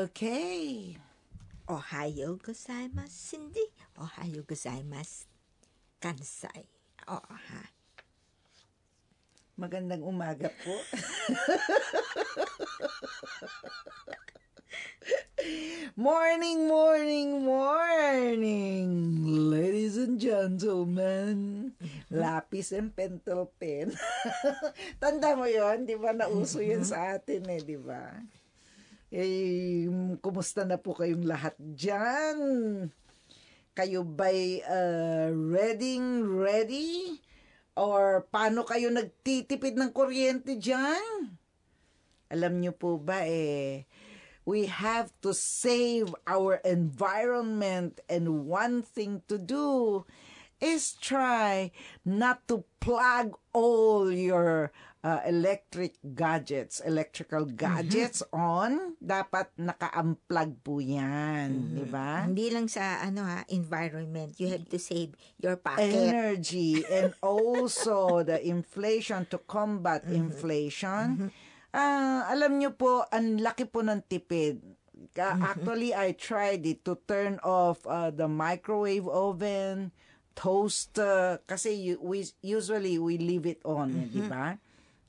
Okay. Ohayo gozaimasu, Cindy. Ohayo gozaimasu, Kansai. Oh, ha. Magandang umaga po. morning, morning, morning, ladies and gentlemen. Lapis and pentel pen. Tanda mo yon, di ba? Nauso yan sa atin eh, di ba? Eh, kumusta na po kayong lahat dyan? Kayo ba'y uh, ready, ready? Or paano kayo nagtitipid ng kuryente dyan? Alam nyo po ba eh, we have to save our environment and one thing to do is try not to plug all your uh, electric gadgets, electrical gadgets on. Dapat naka-unplug po yan, di ba? Hindi lang sa ano ha, environment. You have to save your pocket. energy and also the inflation to combat inflation. Ah, alam nyo po, ang laki po ng tipid. Ka- Actually, I tried it to turn off uh, the microwave oven, toaster, kasi we, usually we leave it on, eh, di ba?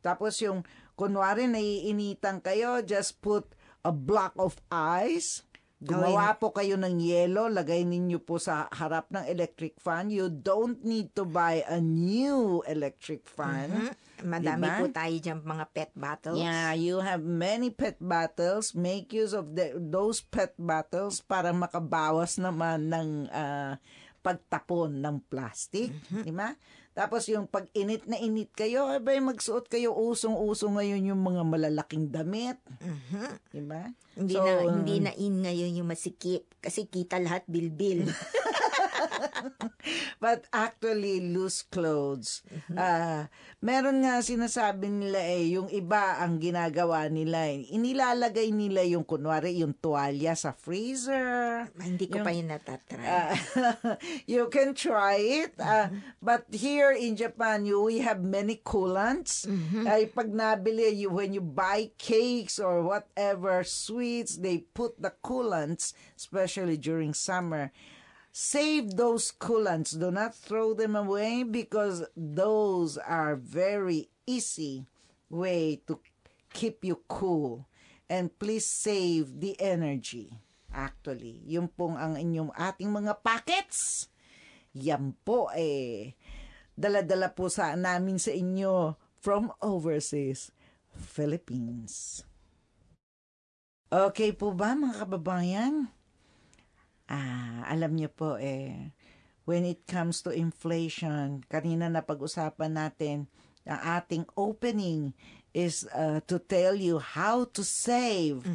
Tapos yung, kunwari naiinitan kayo, just put a block of ice, Gumawa po kayo ng yelo, lagay ninyo po sa harap ng electric fan. You don't need to buy a new electric fan. Madami Diba? po tayo dyan mga pet bottles. Yeah, you have many pet bottles. Make use of the, those pet bottles para makabawas naman ng ah, pagtapon ng plastic. Di ba? Tapos yung pag init na init kayo, abay magsuot kayo usong-uso ngayon yung mga malalaking damit. Di ba? Hindi So, na hindi na in ngayon yung masikip kasi kita lahat bilbil. But actually, loose clothes. ah meron nga sinasabi nila eh, yung iba ang ginagawa nila, eh, inilalagay nila yung kunwari, yung tuwalya sa freezer. hindi ko pa yun natatry. Ah, you can try it. ah, but here in Japan, you, we have many coolants. Ay, pag nabili, you, when you buy cakes or whatever sweets, they put the coolants, especially during summer. Save those coolants. Do not throw them away because those are very easy way to keep you cool. And please save the energy. Actually, yung pong ang inyong ating mga packets. Yan po eh. Dala-dala po sa namin sa inyo from overseas Philippines. Okay po ba mga kababayan? Ah, alam niyo po eh, when it comes to inflation, kanina na pag-usapan natin, ang ating opening is uh, to tell you how to save.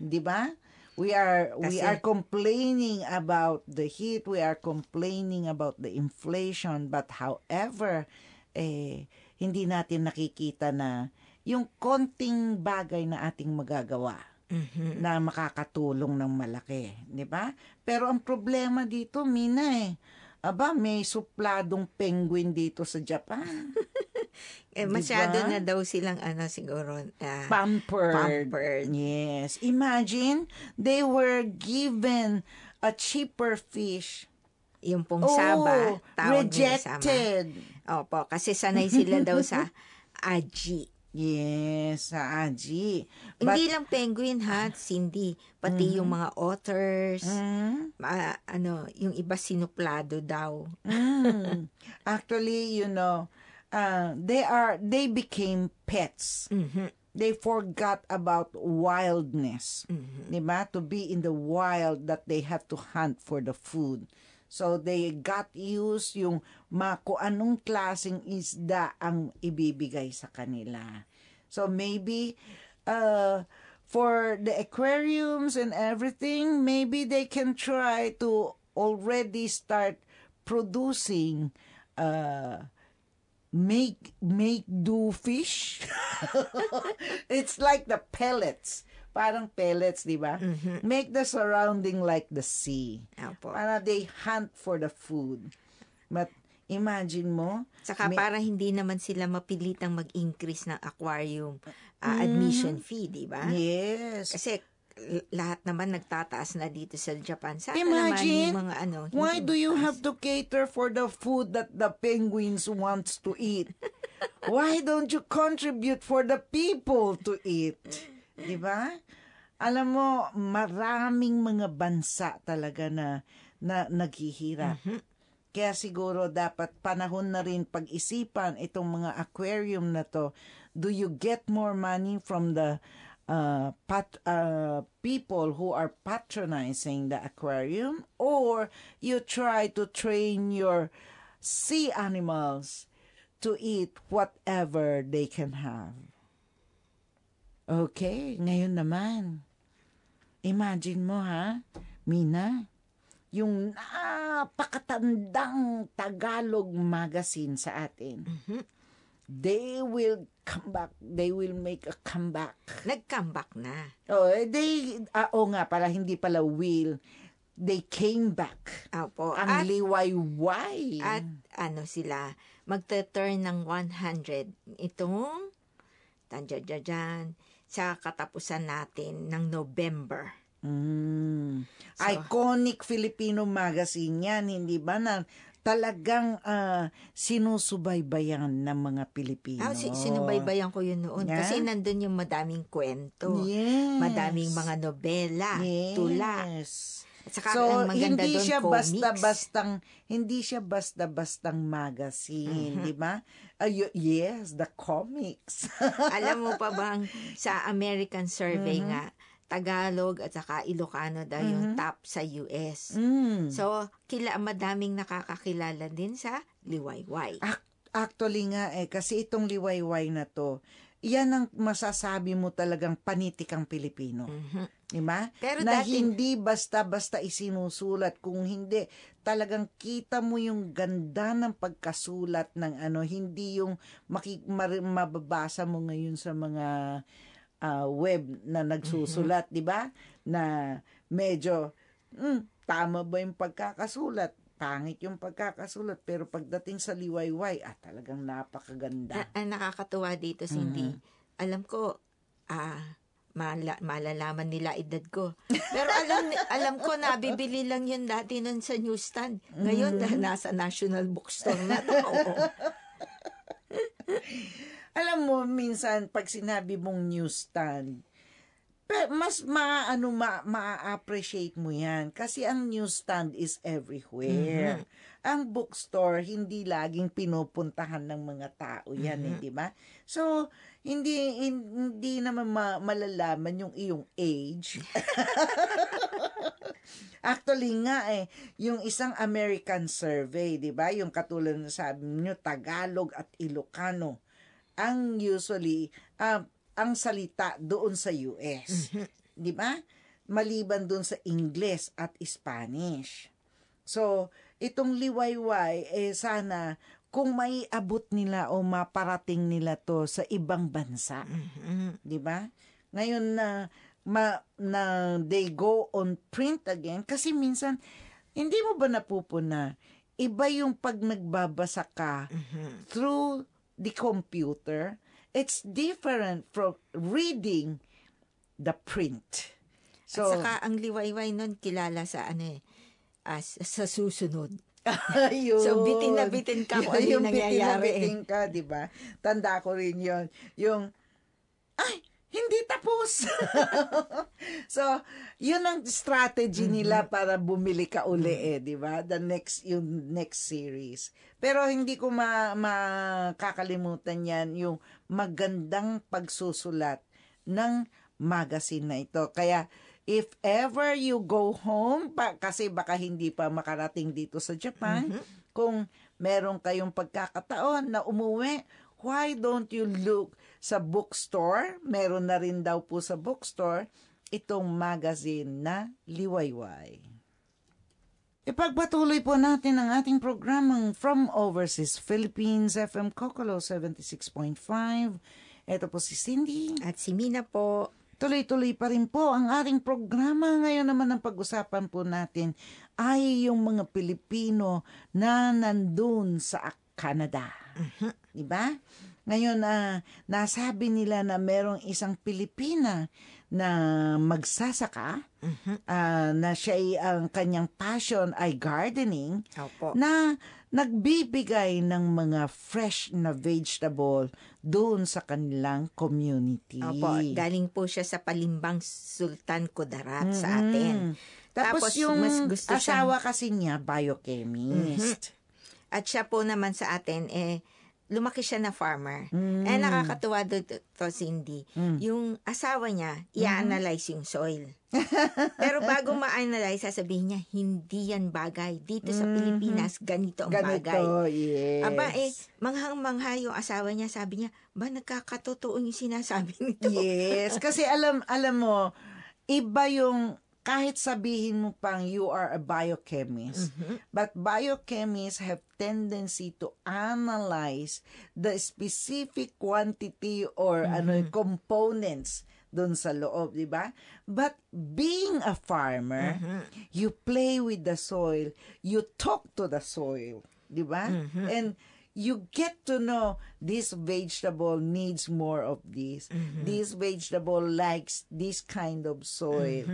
'Di ba? We are we Kasi- are complaining about the heat, we are complaining about the inflation, but however, eh hindi natin nakikita na yung konting bagay na ating magagawa na makakatulong ng malaki, 'di ba? Pero ang problema dito, Mina eh, aba may supladong penguin dito sa Japan. eh, masyado diba? na daw silang ano siguro ah, Pampered. Pampered. Yes. Imagine, they were given a cheaper fish. yung pong saba, oh, tawag nila sama. rejected. Opo, kasi sanay sila daw sa aji. Yes, sa Aji. Hindi lang penguin ha, Cindy, pati yung mga otters, Mm, ma- ano, yung iba sinuplado daw. mm. Actually, you know, uh, they are they became pets. Mhm. They forgot about wildness. Mhm. 'Di ba? To be in the wild that they have to hunt for the food. So they got used yung kung anong klaseng isda ang ibibigay sa kanila. So maybe uh, for the aquariums and everything, maybe they can try to already start producing uh, make make do fish. it's like the pellets. Parang pellets, di ba? Make the surrounding like the sea. Opo. Para they hunt for the food. But imagine mo, Saka may- para hindi naman sila mapilitang mag-increase ng aquarium ah, admission fee, di ba? yes. Kasi lahat naman nagtataas na dito sa Japan. Sana Imagine, naman yung mga ano. Why hindi do you have to cater for the food that the penguins wants to eat? Why don't you contribute for the people to eat? Di ba? Alam mo, maraming mga bansa talaga na, na naghihirap. Kaya siguro dapat panahon na rin pag-isipan itong mga aquarium na to. Do you get more money from the uh, pat, uh, people who are patronizing the aquarium or you try to train your sea animals to eat whatever they can have? Okay, ngayon naman. Imagine mo ha, Mina, yung napakatandang Tagalog magazine sa atin. They will come back. They will make a comeback. Nag-comeback na. Oh, eh, they, ah, oh nga pala, hindi pala will. They came back. Opo. Ang At, liwayway. at ano sila, magte-turn ng 100 itong tanjajajan sa katapusan natin ng November. Mm. So- Iconic Filipino magazine yan, hindi ba na talagang ah, sinusubaybayan ng mga Pilipino. Ah, si, sinubaybayan ko yun noon. Yeah? Kasi nandun yung madaming kwento. Yes. Madaming mga nobela, yes. tula. Saka So, hindi doon, siya basta-bastang hindi siya basta-bastang magazine, Mhm. di ba? Ayo, yes, the comics. Alam mo pa bang sa American survey Mhm. nga, Tagalog at saka Ilocano daw yung top sa US. Mm. So, kila madaming nakakakilala din sa Liwayway. Ac- Actually nga eh, kasi itong liwayway na to, yan ang masasabi mo talagang panitikang Pilipino. Mhm. Di ba? Pero na dati- hindi basta-basta isinusulat. Kung hindi, talagang kita mo yung ganda ng pagkasulat ng ano, hindi yung maki, mar- mababasa mo ngayon sa mga ah, web na nagsusulat, di ba? Na medyo, hmm, tama ba yung pagkakasulat? Pangit yung pagkakasulat. Pero pagdating sa liwayway, ah, talagang napakaganda. A- ang nakakatuwa dito, Cindy, Mhm. alam ko, ah, mala- malalaman nila edad ko. Pero alam alam ko na bibili lang yun dati nun sa newsstand. Ngayon, Mhm. nasa National Bookstore na to. Oo. Alam mo, minsan, pag sinabi mong newsstand, mas maano ma, ma-appreciate mo yan kasi ang newsstand is everywhere. Ang bookstore hindi laging pinupuntahan ng mga tao yan, eh, di ba? So, hindi hin- hindi naman ma- malalaman yung iyong age. Actually nga eh, yung isang American survey, 'di ba? Yung katulad ng sabi niyo Tagalog at Ilocano ang usually ah, ang salita doon sa US. 'Di ba? Maliban doon sa English at Spanish. So, itong liwayway eh sana kung may abot nila o maparating nila to sa ibang bansa. Mhm. 'di ba? Ngayon na ma, na they go on print again kasi minsan hindi mo ba napupuna iba yung pag nagbabasa ka Mhm. through the computer it's different from reading the print so At saka ang liwayway nun kilala sa ano eh, as, sa susunod. Ayun. So, bitin na bitin ka kung ano yung bitin na nangyayari bitin ka, di ba? Tanda ko rin yon Yung, ay, hindi tapos. so, yun ang strategy Mm-hmm. nila para bumili ka uli eh, di ba? The next, yung next series. Pero hindi ko ma makakalimutan yan, yung magandang pagsusulat ng magazine na ito. Kaya, if ever you go home, pa, kasi baka hindi pa makarating dito sa Japan, kung meron kayong pagkakataon na umuwi, why don't you look sa bookstore? Meron na rin daw po sa bookstore itong magazine na Liwayway. Ipagpatuloy po natin ang ating programang From Overseas Philippines, FM Kokolo 76.5. Ito po si Cindy. At si Mina po, Tuloy-tuloy pa rin po ang ating programa. Ngayon naman ang pag-usapan po natin ay yung mga Pilipino na nandun sa Canada. Di ba? Ngayon, ah, nasabi nila na merong isang Pilipina na magsasaka, Mhm. ah, na siya ay ang kanyang passion ay gardening, Opo. na nagbibigay ng mga fresh na vegetable doon sa kanilang community. Opo, galing po siya sa Palimbang Sultan Kudarat sa Mm-mm. atin. Tapos, Tapos, yung mas gusto asawa kasi niya, biochemist. At siya po naman sa atin, eh, lumaki siya na farmer. Mm. Eh, nakakatuwa doon to, Cindy. Mm. Yung asawa niya, i-analyze yung soil. Pero bago ma-analyze, sasabihin niya, hindi yan bagay. Dito sa Mhm. Pilipinas, ganito ang bagay. Ganito, yes. Aba eh, manghang-mangha yung asawa niya, sabi niya, ba nagkakatotoo yung sinasabi nito? Yes, kasi alam alam mo, iba yung kahit sabihin mo pang you are a biochemist, Mhm. but biochemists have tendency to analyze the specific quantity or ano components doon sa loob, di ba? But being a farmer, Mhm. you play with the soil, you talk to the soil, di ba? Mhm. And you get to know this vegetable needs more of this. Mhm. This vegetable likes this kind of soil.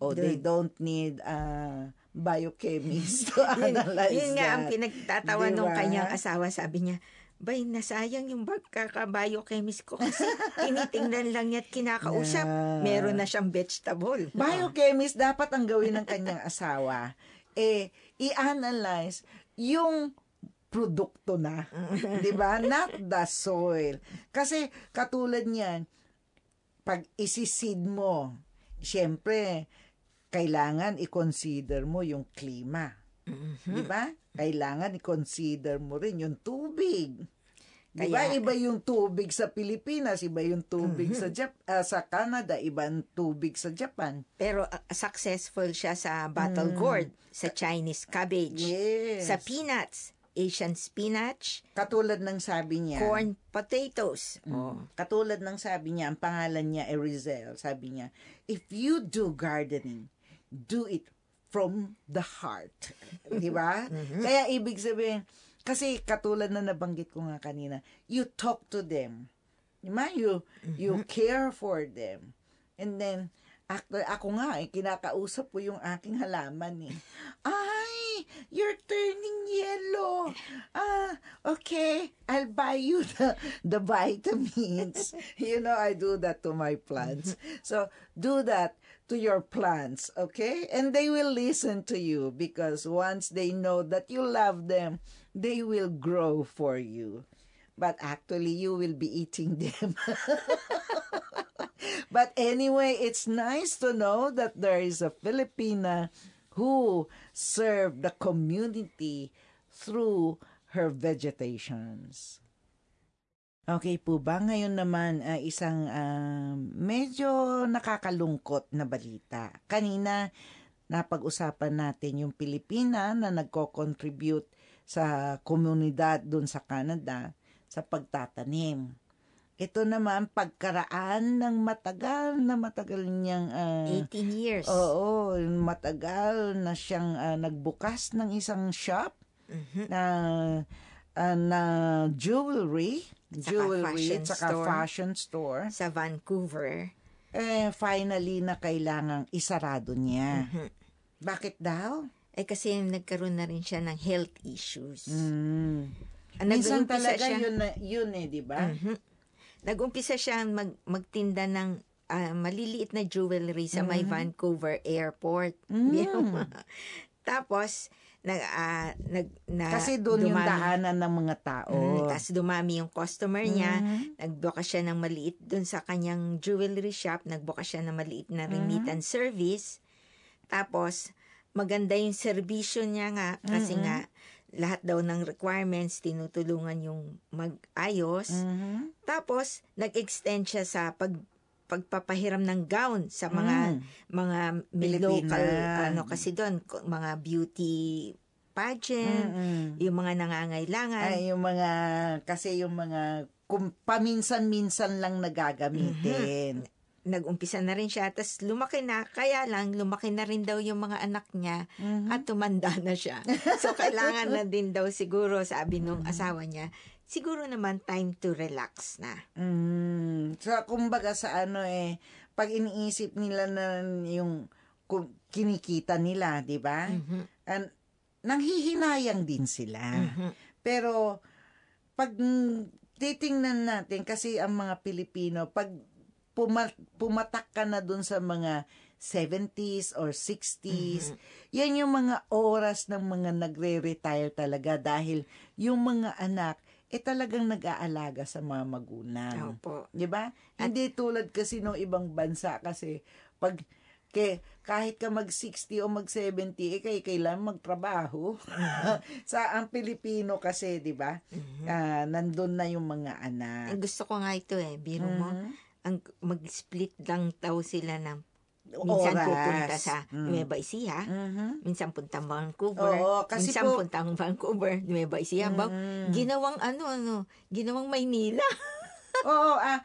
Or they don't need uh, biochemist to Yun, analyze yun nga ang that. pinagtatawa Di nung kanyang asawa. Sabi niya, Bay, nasayang yung pagkaka-biochemist ko kasi tinitingnan lang niya at kinakausap. Yeah. Meron na siyang vegetable. Biochemist, dapat ang gawin ng kanyang asawa, eh, i-analyze yung produkto na. di ba? Not the soil. Kasi, katulad niyan, pag isisid mo, syempre, kailangan i-consider mo yung klima. Mhm. Di ba? Kailangan i-consider mo rin yung tubig. Di ba? Kaya- Iba yung tubig sa Pilipinas, iba yung tubig sa Jap- ah, sa Canada, iba tubig sa Japan. Pero uh, successful siya sa bottle gourd, sa Chinese cabbage, Mm. Yes. sa peanuts, Asian spinach, Katulad ng sabi niya. corn potatoes. Mm. Oh. Katulad ng sabi niya, ang pangalan niya ay Rizel. Sabi niya, if you do gardening, do it from the heart. Di ba? Kaya ibig sabihin, kasi katulad na nabanggit ko nga kanina, you talk to them. Di ba? You, you care for them. And then, ako, ako nga, eh, kinakausap ko yung aking halaman eh. Ay, you're turning yellow. Ah, okay, I'll buy you the, the vitamins. you know, I do that to my plants. So, do that to your plants, okay? And they will listen to you because once they know that you love them, they will grow for you. But actually, you will be eating them. But anyway, it's nice to know that there is a Filipina who served the community through her vegetations. Okay po ba? Ngayon naman, ah, isang ah, medyo nakakalungkot na balita. Kanina, napag-usapan natin yung Pilipina na nagko-contribute sa komunidad doon sa Canada sa pagtatanim. Ito naman, pagkaraan ng matagal na matagal niyang... ah, 18 years. Oo, matagal na siyang ah, nagbukas ng isang shop Mhm. na ah, na jewelry, jewelry, fashion saka store. fashion store. Sa Vancouver. Eh, finally na kailangang isarado niya. Mhm. Bakit daw? Eh kasi nagkaroon na rin siya ng health issues. Mm. Ah, Minsan talaga siya- yun, na, yun eh, di ba? Mhm. Nag-umpisa siya mag, magtinda ng ah, maliliit na jewelry sa may Vancouver airport. Mm. Tapos, nag, ah, nag, na, Kasi doon yung dumami- daanan ng mga tao. Mm, tapos dumami yung customer niya. Mhm. Nagbuka siya ng maliit doon sa kanyang jewelry shop. Nagbuka siya ng maliit na remittance service. Tapos, maganda yung serbisyo niya nga. Kasi Mhm. nga, lahat daw ng requirements, tinutulungan yung mag-ayos. Mhm. Tapos, nag-extend siya sa pag pagpapahiram ng gown sa mga Mm. mga Pilipina. local ano kasi doon mga beauty pageant Mm-mm. yung mga nangangailangan Ay, yung mga, kasi yung mga, kung paminsan-minsan lang nagagamitin. nag-umpisa na rin siya tapos lumaki na kaya lang lumaki na rin daw yung mga anak niya Mhm. at tumanda na siya so kailangan na din daw siguro sabi nung asawa niya siguro naman time to relax na Mm, so, kumbaga sa ano eh, pag iniisip nila na yung kinikita nila, di ba? Mhm. And, nanghihinayang din sila. Mhm. Pero, pag titingnan natin, kasi ang mga Pilipino, pag puma- pumatak ka na dun sa mga 70s or 60s, yan yung mga oras ng mga nagre-retire talaga dahil yung mga anak, eh talagang nag-aalaga sa mga magulang. Opo. 'Di ba? Hindi tulad kasi ng ibang bansa kasi pag ke, kahit ka mag 60 o mag 70 eh kay kailan magtrabaho. sa ang Pilipino kasi, 'di ba? Ah, nandun na yung mga Eh, anak. gusto ko nga ito eh. Biro mo, Mhm. ang mag-split lang daw sila ng minsan Oras. pupunta sa Mm. Nueva Ecija, Mhm. minsan puntang Vancouver, Oo, kasi minsan po- puntang Vancouver, Nueva Ecija, ba? Mm. Ginawang ano, ano, ginawang Maynila. Oo, ah,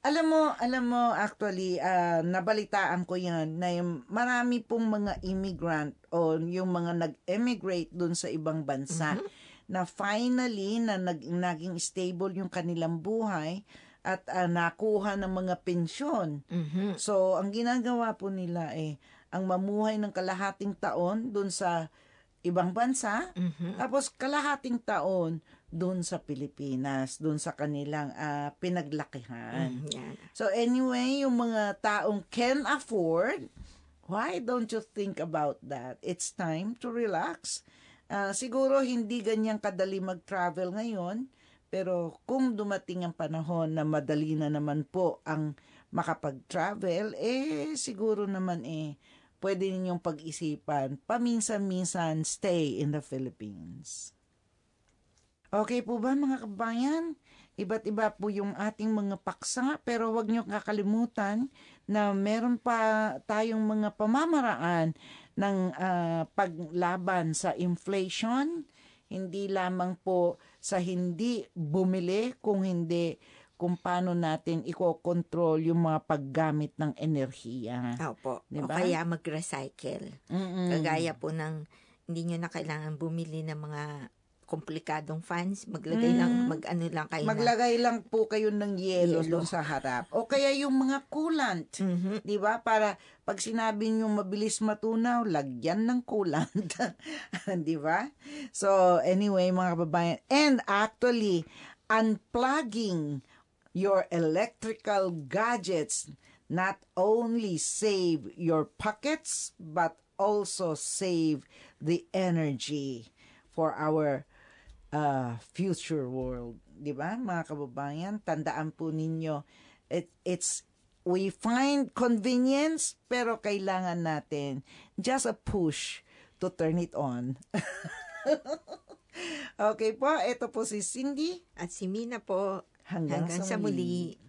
alam mo, alam mo, actually, ah, nabalitaan ko yan na yung marami pong mga immigrant o yung mga nag-emigrate dun sa ibang bansa na finally na nag, naging stable yung kanilang buhay at ah, nakuha ng mga pensyon. Mhm. So, ang ginagawa po nila eh, ang mamuhay ng kalahating taon dun sa ibang bansa, Mhm. tapos kalahating taon doon sa Pilipinas, doon sa kanilang ah, pinaglakihan. Mm, yan. So anyway, yung mga taong can afford, why don't you think about that? It's time to relax. Ah, siguro hindi ganyan kadali mag-travel ngayon, pero kung dumating ang panahon na madali na naman po ang makapag-travel, eh siguro naman eh pwede ninyong pag-isipan, paminsan-minsan stay in the Philippines. Okay po ba mga kabayan? Iba't iba po yung ating mga paksa pero wag niyo kakalimutan na meron pa tayong mga pamamaraan ng ah, paglaban sa inflation. Hindi lamang po sa hindi bumili kung hindi kung paano natin iko-control yung mga paggamit ng enerhiya. Opo. O Diba? kaya mag-recycle. Mm-mm. Kagaya po ng hindi nyo na kailangan bumili ng mga komplikadong fans. Maglagay lang, Mm. mag-ano lang kayo na. Maglagay lang po kayo ng yelo, Yelo. doon sa harap. O kaya yung mga coolant. Mhm. 'Di ba? Para pag sinabi niyo mabilis matunaw, lagyan ng coolant. 'Di ba? So, anyway, mga kababayan, and actually unplugging your electrical gadgets not only save your pockets but also save the energy for our uh, future world. Di ba, mga kababayan? Tandaan po ninyo, it, it's, we find convenience, pero kailangan natin just a push to turn it on. okay po, ito po si Cindy. At si Mina po, Hanggang, hanggang sa sa muli. muli.